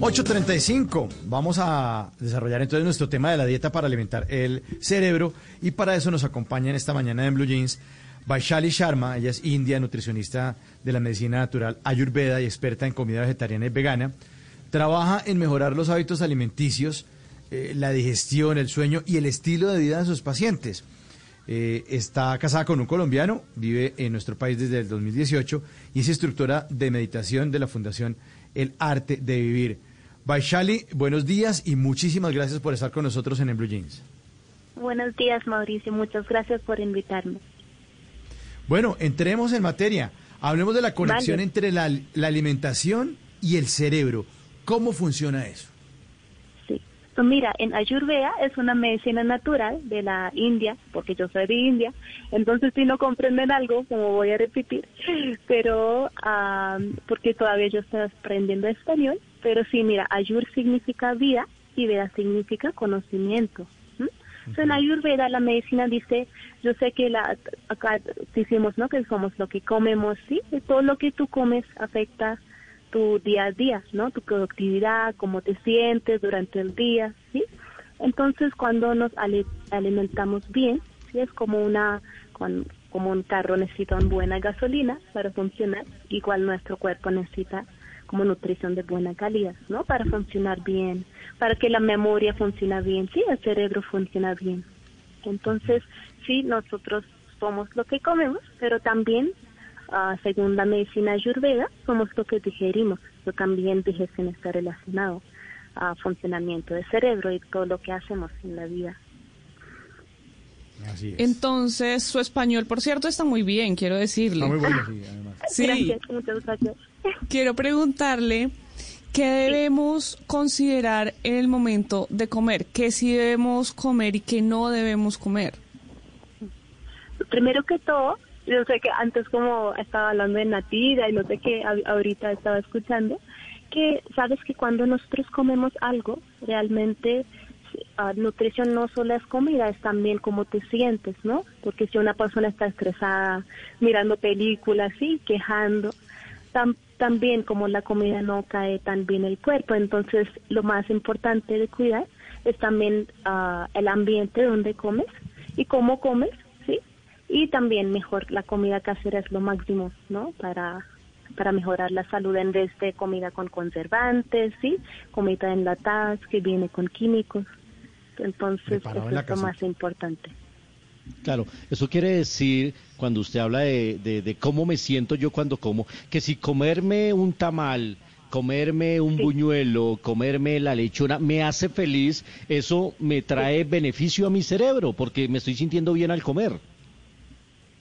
8.35. Vamos a desarrollar entonces nuestro tema de la dieta para alimentar el cerebro y para eso nos acompaña en esta mañana en Blue Jeans Vaishali Sharma. Ella es india, nutricionista de la medicina natural ayurveda y experta en comida vegetariana y vegana. Trabaja en mejorar los hábitos alimenticios, eh, la digestión, el sueño y el estilo de vida de sus pacientes. Eh, está casada con un colombiano, vive en nuestro país desde el 2018 y es instructora de meditación de la Fundación El Arte de Vivir. Vaishali, buenos días y muchísimas gracias por estar con nosotros en, en Blue Jeans. Buenos días, Mauricio. Muchas gracias por invitarme. Bueno, entremos en materia. Hablemos de la conexión Vale. entre la, la alimentación y el cerebro. ¿Cómo funciona eso? Pues mira, en Ayurveda es una medicina natural de la India, porque yo soy de India, entonces si no comprenden algo, como voy a repetir, pero ah, porque todavía yo estoy aprendiendo español, pero sí, mira, Ayur significa vida y Veda significa conocimiento. en Ayurveda la medicina dice, yo sé que la, acá decimos, ¿no? Que somos lo que comemos, ¿sí? Y todo lo que tú comes afecta tu día a día, ¿no? Tu productividad, cómo te sientes durante el día, ¿sí? Entonces, cuando nos ali- alimentamos bien, ¿sí? Es como una, como un carro necesita una buena gasolina para funcionar, igual nuestro cuerpo necesita como nutrición de buena calidad, ¿no? Para funcionar bien, para que la memoria funcione bien, sí, el cerebro funciona bien. Entonces, sí, nosotros somos lo que comemos, pero también, ah, según la medicina ayurveda, somos lo que digerimos. Eso también digestión está relacionado a funcionamiento del cerebro y todo lo que hacemos en la vida. Así es. Entonces, su español, por cierto, está muy bien, quiero decirle. Está muy bueno, sí, además. Sí, Gracias, muchas gracias. quiero preguntarle qué debemos considerar en el momento de comer, qué sí debemos comer y qué no debemos comer. Primero que todo, yo sé que antes como estaba hablando de natida y no sé qué, ahorita estaba escuchando, que sabes que cuando nosotros comemos algo, realmente ah, nutrición no solo es comida, es también cómo te sientes, ¿no? Porque si una persona está estresada, mirando películas, sí, quejando, tam- también como la comida no cae tan bien el cuerpo, entonces lo más importante de cuidar es también ah, el ambiente donde comes y cómo comes. Y también mejor la comida casera es lo máximo, ¿no? Para para mejorar la salud en vez de comida con conservantes, ¿sí? Comida enlatada que viene con químicos. Entonces, eso en es lo más importante. Claro, eso quiere decir, cuando usted habla de, de- de cómo me siento yo cuando como, que si comerme un tamal, comerme un Sí. buñuelo, comerme la lechona, me hace feliz, eso me trae beneficio a mi cerebro, porque me estoy sintiendo bien al comer.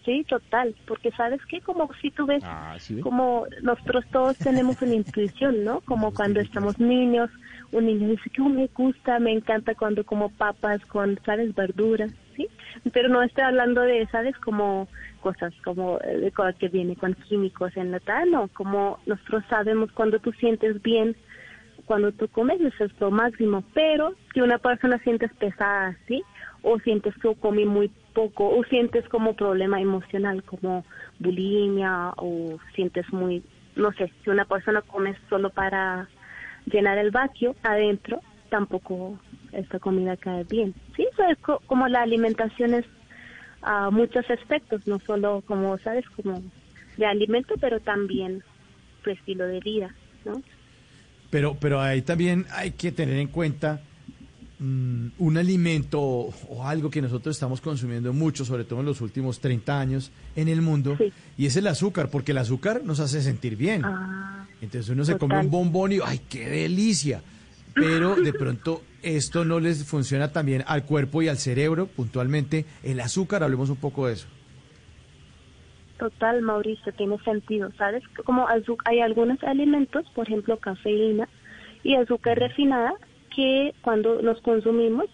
Sí, total, porque sabes que como si tú ves Ah, como nosotros todos tenemos una intuición, ¿no? Como cuando estamos niños, un niño dice que "Oh, me gusta, me encanta cuando como papas con, ¿sabes? Verduras, ¿sí? Pero no estoy hablando de, ¿sabes? Como cosas como eh, de cosas que viene con químicos en la tal, no, como nosotros sabemos cuando tú sientes bien, cuando tú comes, eso es lo máximo, pero si una persona sientes pesada, ¿sí? O sientes que comí muy poco, o sientes como problema emocional, como bulimia, o sientes muy, no sé, si una persona come solo para llenar el vacío adentro, tampoco esta comida cae bien. Sí, eso es co- como la alimentación es a muchos aspectos, no solo como, ¿sabes? Como de alimento, pero también tu estilo de vida, ¿no? Pero, pero ahí también hay que tener en cuenta mm, un alimento o, algo que nosotros estamos consumiendo mucho, sobre todo en los últimos 30 años en el mundo, Sí. y es el azúcar, porque el azúcar nos hace sentir bien. Ah, Entonces uno se total. come un bombón y ¡ay, qué delicia! Pero de pronto esto no les funciona también al cuerpo y al cerebro, puntualmente el azúcar, hablemos un poco de eso. Total, Mauricio, tiene sentido, ¿sabes? Como hay algunos alimentos, por ejemplo, cafeína y azúcar refinada, que cuando los consumimos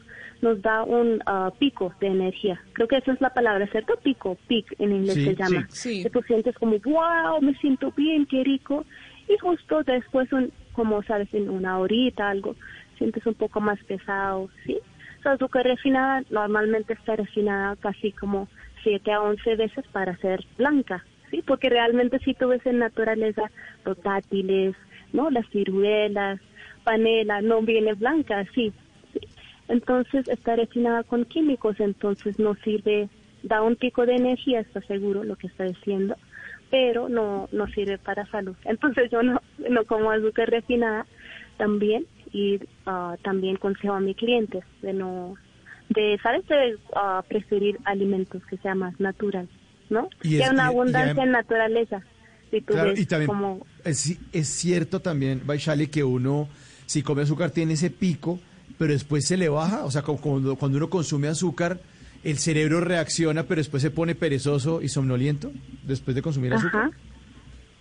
nos da un ah, pico de energía. Creo que esa es la palabra, ¿cierto? Pico, pic en inglés Sí, se llama. sí. Sí. Que tú sientes como, wow, me siento bien, qué rico. Y justo después, un, como sabes, en una horita, algo, sientes un poco más pesado, ¿sí? La azúcar refinada normalmente está refinada casi como 7 a 11 veces para ser blanca, ¿sí? Porque realmente si tú ves en naturaleza los dátiles, ¿no? Las ciruelas, panela no viene blanca, sí. sí. Entonces está refinada con químicos, entonces no sirve, da un pico de energía, está seguro lo que está diciendo, pero no, no sirve para salud. Entonces yo no, no como azúcar refinada también y ah, también consejo a mis clientes de no, de, ¿sabes? De ah, preferir alimentos que sean más naturales, ¿no? Y que hay una y- y abundancia en naturaleza. Si tú Claro, ves y también como es, es cierto también, Baishali, que uno, si come azúcar, tiene ese pico, pero después se le baja. O sea, cuando, cuando uno consume azúcar, el cerebro reacciona, pero después se pone perezoso y somnoliento después de consumir azúcar. Ajá.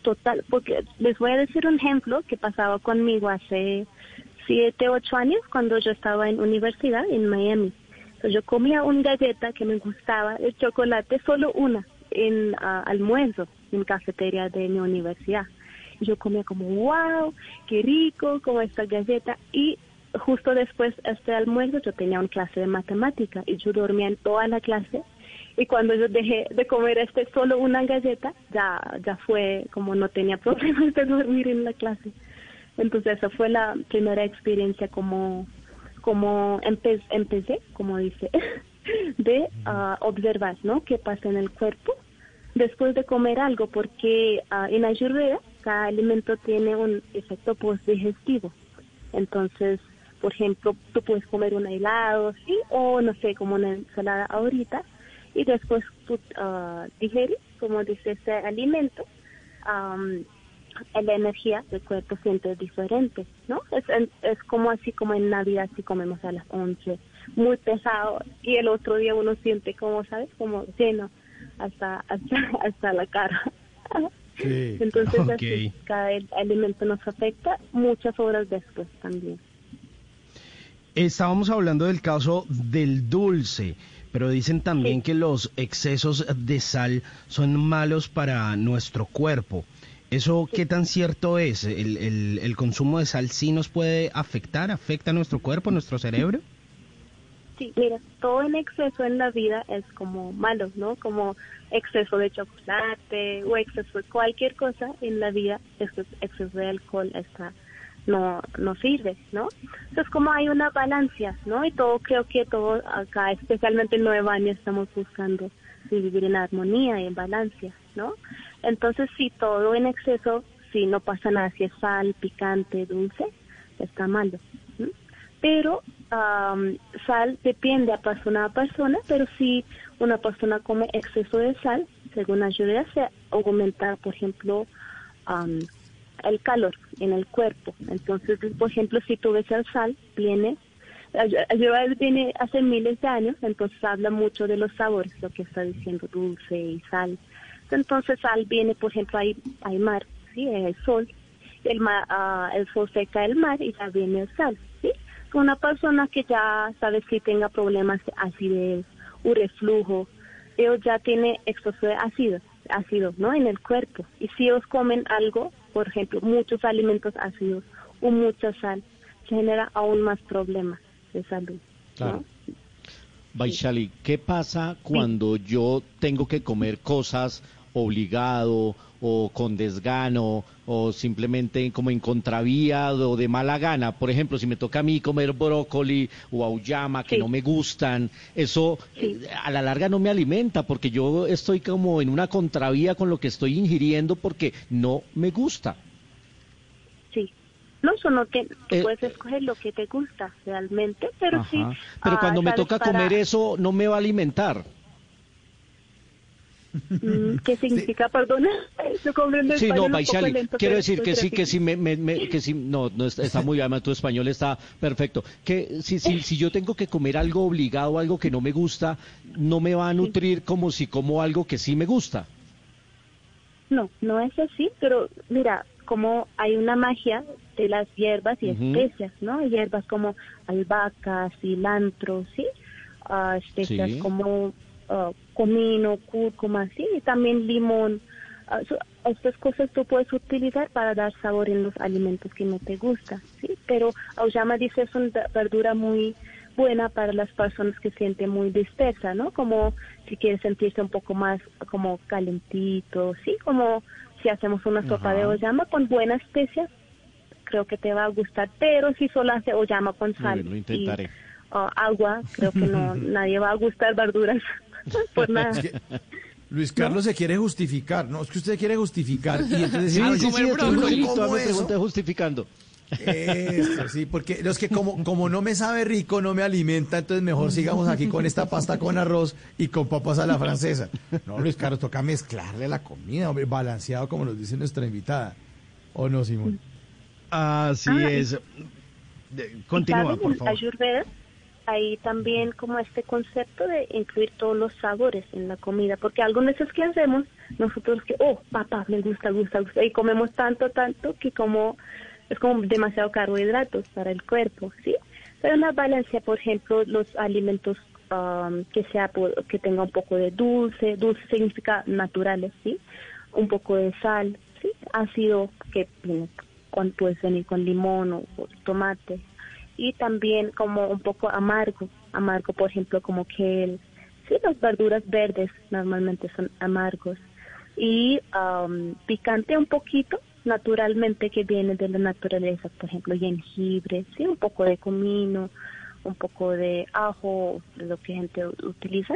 Total, porque les voy a decir un ejemplo que pasaba conmigo hace siete, ocho años cuando yo estaba en universidad en Miami. Entonces, yo comía una galleta que me gustaba, el chocolate, solo una, en ah, almuerzo, en cafetería de mi universidad. Y yo comía como, wow, qué rico, como esta galleta. Y justo después de este almuerzo yo tenía una clase de matemática y yo dormía en toda la clase y cuando yo dejé de comer este solo una galleta, ya, ya fue como no tenía problemas de dormir en la clase. Entonces esa fue la primera experiencia como, como empe- empecé, como dice, de ah, observar, ¿no? ¿Qué pasa en el cuerpo después de comer algo? Porque ah, en Ayurveda cada alimento tiene un efecto postdigestivo. Entonces, por ejemplo, tú puedes comer un helado. O no sé, como una ensalada ahorita, y después tú ah, digeres, como dice ese alimento, am, la energía del cuerpo siente diferente, ¿no? Es, es como así como en Navidad si comemos a las 11, muy pesado, y el otro día uno siente como, ¿sabes? Como lleno hasta, hasta, hasta la cara. Sí. Entonces, así, cada alimento nos afecta muchas horas después también. Estábamos hablando del caso del dulce, pero dicen también Sí. que los excesos de sal son malos para nuestro cuerpo. ¿Eso qué tan cierto es? ¿El, el- el consumo de sal sí nos puede afectar? ¿Afecta a nuestro cuerpo, a nuestro cerebro? Sí, mira, todo en exceso en la vida es como malo, ¿no? Como exceso de chocolate o exceso de cualquier cosa en la vida, exceso, exceso de alcohol está no no sirve, ¿no? Entonces como hay una balanza, ¿no? Y todo creo que todo acá, especialmente en Nueva Año, estamos buscando vivir en armonía y en balance, ¿no? Entonces si todo en exceso, si no pasa nada, si es sal, picante, dulce, está malo. Pero am, sal depende a persona a persona, pero si una persona come exceso de sal, según Ayurveda, se aumenta, por ejemplo, el calor en el cuerpo. Entonces, por ejemplo, si tú ves el sal, viene, Ay- Ayurveda viene hace miles de años, entonces habla mucho de los sabores, lo que está diciendo dulce y sal. Entonces, sal viene, por ejemplo, hay, hay mar, ¿sí? hay sol, el, ma- ah, el sol seca el mar y ya viene el sal, ¿sí? Una persona que ya sabe si tenga problemas de acidez o reflujo, ellos ya tiene exceso de ácido, ácido, ¿no? En el cuerpo. Y si ellos comen algo, por ejemplo, muchos alimentos ácidos o mucha sal, genera aún más problemas de salud, Claro. ¿no? Baishali, ¿qué pasa cuando yo tengo que comer cosas obligado o con desgano o simplemente como en contravía o de mala gana? Por ejemplo, si me toca a mí comer brócoli o auyama que Sí. no me gustan, eso Sí. eh, a la larga no me alimenta porque yo estoy como en una contravía con lo que estoy ingiriendo porque no me gusta. Sí. No, eso no te, tú Eh, puedes escoger lo que te gusta realmente, pero sí. Pero ah, cuando me ¿sabes? toca Para- comer eso no me va a alimentar. Mm, ¿Qué significa, perdona? Yo comprendo Sí, español no, lento, quiero decir que sí, que sí, me, me- me- que sí, no, no está, está muy bien, tu español está perfecto. Que si, si, si yo tengo que comer algo obligado, algo que no me gusta, no me va a nutrir como si como algo que sí me gusta. No, no es así, pero mira, como hay una magia de las hierbas y especias, ¿no? Hierbas como albahaca, cilantro, ¿sí? Ah, especias Sí. como ah, comino, cúrcuma, ¿sí? Y también limón. So- estas cosas tú puedes utilizar para dar sabor en los alimentos que no te gustan, ¿sí? Pero Auyama dice es una verdura muy buena para las personas que sienten muy dispersa, ¿no? Como si quieres sentirse un poco más como calentito, ¿sí? Como si hacemos una sopa de oyama con buenas especias, creo que te va a gustar, pero si solo hace o llama con sal Lo y ah, agua, creo que no, nadie va a gustar verduras por nada. Es que Luis Carlos se quiere justificar, no, es que usted quiere justificar y entonces Sí, decir, sí, "Ay, sí, ¿cómo entonces eso? Jorgito, ¿Cómo me eso?". pregunté justificando. Esto, sí, porque los que como, como no me sabe rico, no me alimenta, entonces mejor sigamos aquí con esta pasta con arroz y con papas a la francesa. No, Luis Carlos, toca mezclarle la comida, hombre, balanceado como nos dice nuestra invitada. ¿O no, Simón? Así Ah, es. Continúa, por favor. Ayurveda hay también como este concepto de incluir todos los sabores en la comida, porque algunas veces que hacemos, nosotros que, oh, papá, me gusta, gusta, gusta, y comemos tanto, tanto, que como es como demasiado carbohidratos para el cuerpo, ¿sí? Pero una balanza, por ejemplo, los alimentos um, que sea que tenga un poco de dulce, dulce significa naturales, ¿sí? Un poco de sal, ¿sí? Ácido que viene con, puede venir con limón o tomate y también como un poco amargo, amargo por ejemplo como que sí, las verduras verdes normalmente son amargos y am, picante un poquito naturalmente que viene de la naturaleza, por ejemplo jengibre, sí, un poco de comino, un poco de ajo, lo que gente utiliza.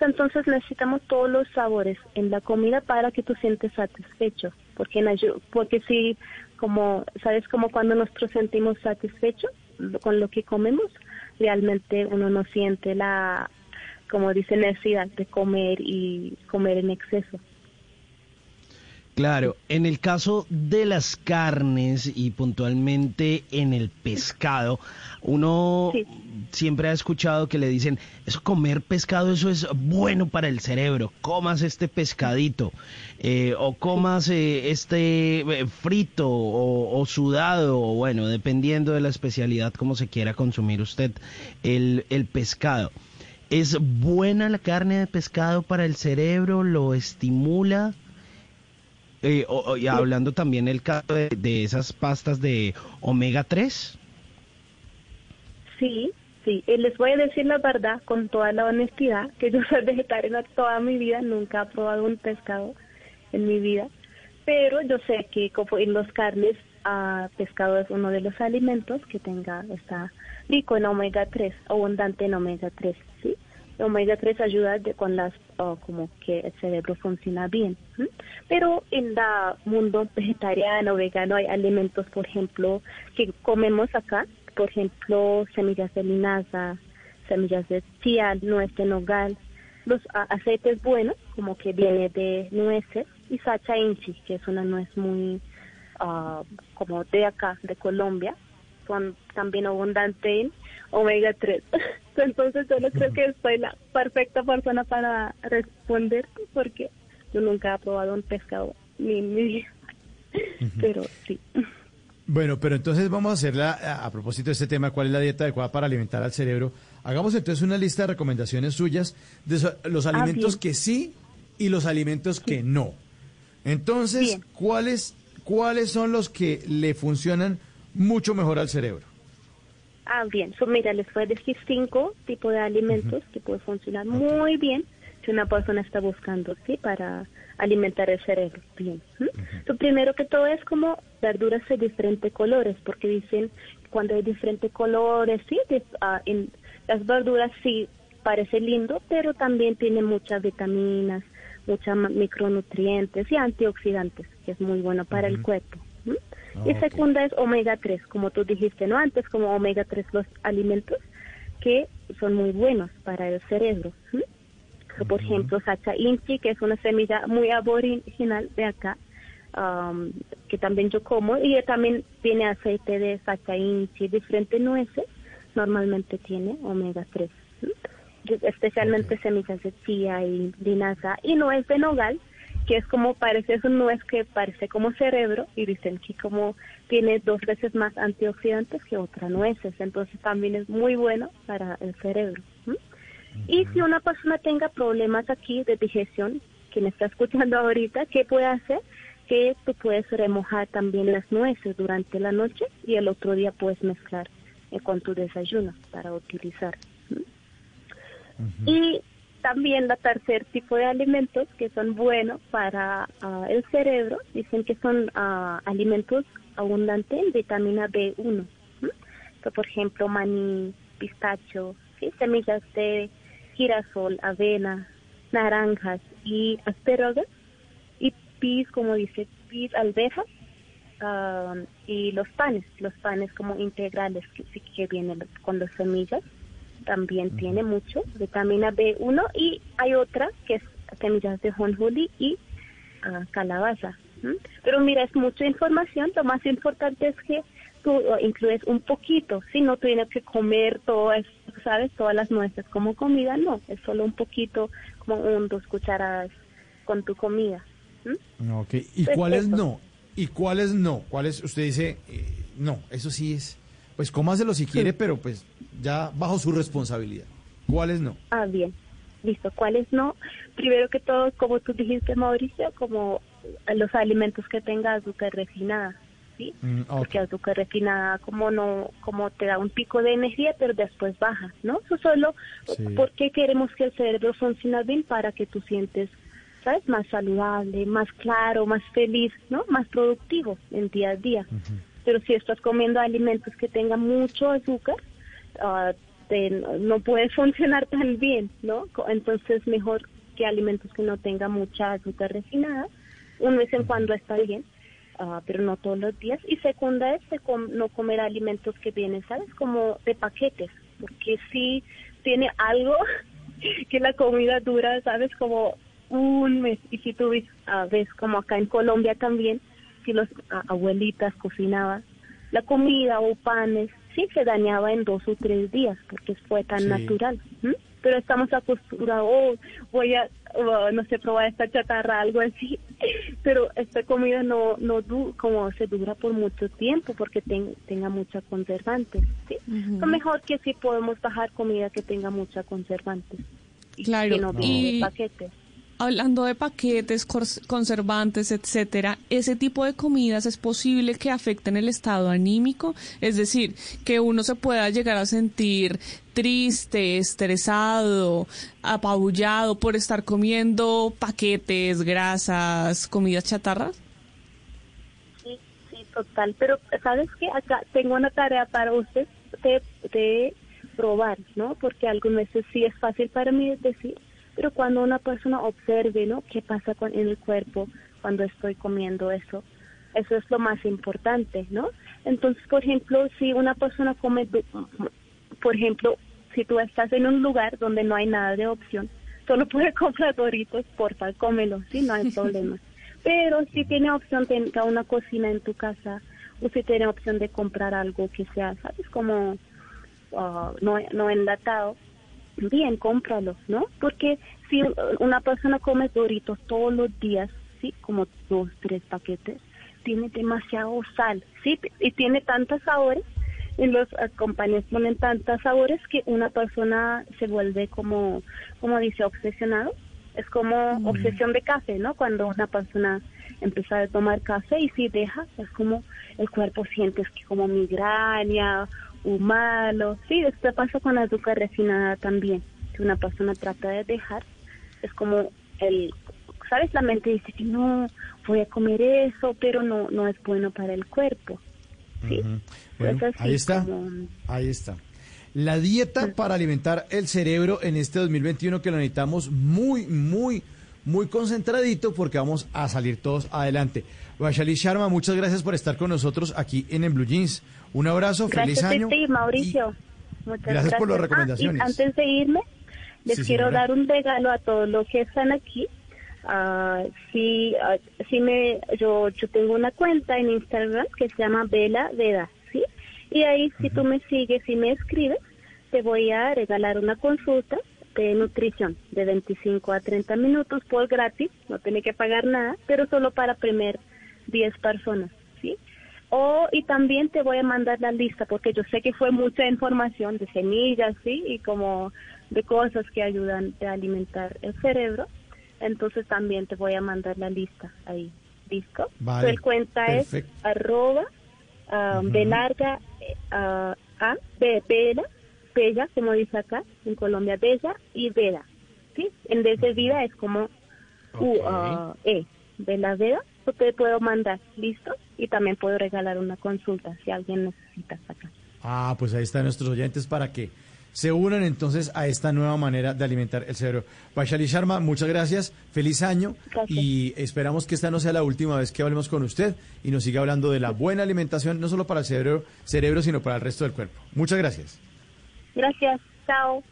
Entonces necesitamos todos los sabores en la comida para que tú sientes satisfecho, porque en porque si como sabes como cuando nosotros sentimos satisfechos con lo que comemos, realmente uno no siente la como dice necesidad de comer y comer en exceso. Claro, en el caso de las carnes y puntualmente en el pescado, uno Sí. siempre ha escuchado que le dicen, eso comer pescado, eso es bueno para el cerebro, comas este pescadito, eh, o comas eh, este eh, frito o, o sudado, o bueno, dependiendo de la especialidad como se quiera consumir usted el, el pescado. ¿Es buena la carne de pescado para el cerebro? ¿Lo estimula? Eh, o- y hablando también el caso de, esas pastas de omega 3. Sí, sí. Y les voy a decir la verdad con toda la honestidad, que yo soy vegetariana toda mi vida, nunca he probado un pescado en mi vida, pero yo sé que como en los carnes, ah, pescado es uno de los alimentos que tenga, está rico en omega 3, abundante en omega 3, ¿sí? El omega 3 ayuda de, con las, ah, como que el cerebro funciona bien. Pero en el mundo vegetariano, vegano, hay alimentos, por ejemplo, que comemos acá, por ejemplo, semillas de linaza, semillas de chía, nuez de nogal, los aceites buenos, como que viene de nueces, y sacha inchi, que es una nuez muy ah, como de acá, de Colombia, son también abundante omega 3. Entonces yo no creo que soy la perfecta persona para responder porque yo nunca he probado un pescado ni en mi vida. Pero sí. Bueno, pero entonces vamos a hacerla, a, propósito de este tema, ¿cuál es la dieta adecuada para alimentar al cerebro? Hagamos entonces una lista de recomendaciones suyas de so- los alimentos bien. que sí y los alimentos que no. Entonces, Bien. ¿cuáles, ¿cuáles son los que le funcionan mucho mejor al cerebro? Ah, bien. So, mira, les voy a decir cinco tipos de alimentos que pueden funcionar muy bien si una persona está buscando, ¿sí? Para alimentar el cerebro. Bien. So, primero que todo es como verduras de diferentes colores, porque dicen cuando hay diferentes colores, ¿sí? De- en, las verduras sí parece lindo, pero también tiene muchas vitaminas, muchos micronutrientes y antioxidantes, que es muy bueno para el cuerpo. Y Ok. segunda es omega 3, como tú dijiste, ¿no? Antes como omega 3 los alimentos que son muy buenos para el cerebro. Por ejemplo, sacha inchi, que es una semilla muy aboriginal de acá, um, que también yo como, y también tiene aceite de sacha inchi, diferentes nueces, normalmente tiene omega 3. ¿m? Especialmente semillas de chía y linaza, y nuez de nogal, que es como parece, es un nuez que parece como cerebro y dicen que como tiene dos veces más antioxidantes que otras nueces, entonces también es muy bueno para el cerebro. Y si una persona tenga problemas aquí de digestión, quien está escuchando ahorita, ¿qué puede hacer? Que tú puedes remojar también las nueces durante la noche y el otro día puedes mezclar eh, con tu desayuno para utilizar. Y también la tercer tipo de alimentos que son buenos para ah, el cerebro, dicen que son ah, alimentos abundante en vitamina B1. por ejemplo, maní, pistacho, ¿sí? semillas de girasol, avena, naranjas y asparagus y pis, como dice, pis, alvejas um, y los panes, los panes como integrales que, que vienen con las semillas también tiene mucho vitamina B1 y hay otra que es semillas de jonjoli y uh, calabaza. Pero mira, es mucha información, lo más importante es que tú incluyes un poquito, si no tienes que comer todas, ¿sabes? Todas las nueces como comida, no, es solo un poquito, como un, dos cucharadas con tu comida. Ok, ¿y cuáles no? ¿Y cuáles no? ¿Cuáles usted dice, eh, no, eso sí es, pues cómaselo si quiere, pero pues ya bajo su responsabilidad. ¿Cuáles no? Ah, bien. Listo, ¿cuáles no? Primero que todo, como tú dijiste, Mauricio, como los alimentos que tengan azúcar refinada, ¿sí? Mm, Porque azúcar refinada como no, como te da un pico de energía, pero después baja, ¿no? Eso solo, porque queremos que el cerebro funcione bien? Para que tú sientes, ¿sabes? Más saludable, más claro, más feliz, ¿no? Más productivo en día a día. Pero si estás comiendo alimentos que tengan mucho azúcar, uh, no puede funcionar tan bien, ¿no? Entonces mejor que alimentos que no tengan mucha azúcar refinada, un vez en cuando está bien, uh, pero no todos los días. Y segunda es no comer alimentos que vienen, ¿sabes? Como de paquetes, porque si tiene algo que la comida dura, ¿sabes? Como un mes. Y si tú ves, ves como acá en Colombia también, si los abuelitas cocinaban la comida o panes, sí se dañaba en dos o tres días porque fue tan natural. Pero estamos acostumbrados, oh, voy a, oh, no sé, probar esta chatarra, algo así. Pero esta comida no, no como se dura por mucho tiempo porque tenga mucha conservante. ¿sí? Lo mejor que sí podemos bajar comida que tenga mucha conservante. Claro, que no, y... paquetes hablando de paquetes, conservantes, etcétera, ese tipo de comidas es posible que afecten el estado anímico, es decir, que uno se pueda llegar a sentir triste, estresado, apabullado por estar comiendo paquetes, grasas, comidas chatarras. Sí, sí, total. Pero sabes que acá tengo una tarea para usted de, de probar, ¿no? Porque algunas veces sí es fácil para mí decir pero cuando una persona observe, ¿no? ¿Qué pasa con, en el cuerpo cuando estoy comiendo eso? Eso es lo más importante, ¿no? Entonces, por ejemplo, si una persona come, por ejemplo, si tú estás en un lugar donde no hay nada de opción, solo puedes comprar doritos, tal, cómelo, ¿sí? No hay problema. Pero si tiene opción de una cocina en tu casa, o si tiene opción de comprar algo que sea, ¿sabes? Como uh, no, no enlatado, bien, cómpralo, ¿no? Porque si una persona come doritos todos los días, ¿sí? Como dos, tres paquetes, tiene demasiado sal, ¿sí? Y tiene tantos sabores, en los compañías ponen tantos sabores que una persona se vuelve como, como dice, obsesionado. Es como mm. obsesión de café, ¿no? Cuando una persona empieza a tomar café y si deja, es como el cuerpo siente que como migraña humano. Sí, esto pasa con la azúcar refinada también. Si una persona trata de dejar, es como el, ¿sabes? La mente dice que no, voy a comer eso, pero no, no es bueno para el cuerpo. Sí. ahí está, ahí está. La dieta para alimentar el cerebro en este 2021 que lo necesitamos muy, muy, muy concentradito porque vamos a salir todos adelante. Vaishali Sharma, muchas gracias por estar con nosotros aquí en, en Blue Jeans. Un abrazo, feliz año. Sí, Mauricio. Muchas gracias, por las recomendaciones. Ah, antes de irme, les quiero dar un regalo a todos los que están aquí. Uh, si, uh, me, yo, yo tengo una cuenta en Instagram que se llama Vela Veda, ¿sí? Y ahí, si tú me sigues y me escribes, te voy a regalar una consulta de nutrición de 25 a 30 minutos por gratis, no tiene que pagar nada, pero solo para primer 10 personas, ¿sí? O, y también te voy a mandar la lista, porque yo sé que fue mucha información de semillas, ¿sí? Y como de cosas que ayudan a alimentar el cerebro. Entonces también te voy a mandar la lista ahí. ¿Listo? Vale, el cuenta es arroba um, de larga uh, a de bella, bella, como dice acá, en Colombia, bella y veda. ¿Sí? En vez de vida es como U, uh, E, de la veda te puedo mandar, ¿listo? Y también puedo regalar una consulta si alguien necesita acá. Ah, pues ahí están nuestros oyentes para que se unan entonces a esta nueva manera de alimentar el cerebro. Vaishali Sharma, muchas gracias, feliz año y esperamos que esta no sea la última vez que hablemos con usted y nos siga hablando de la buena alimentación, no solo para el cerebro, cerebro sino para el resto del cuerpo. Muchas gracias. Gracias, chao.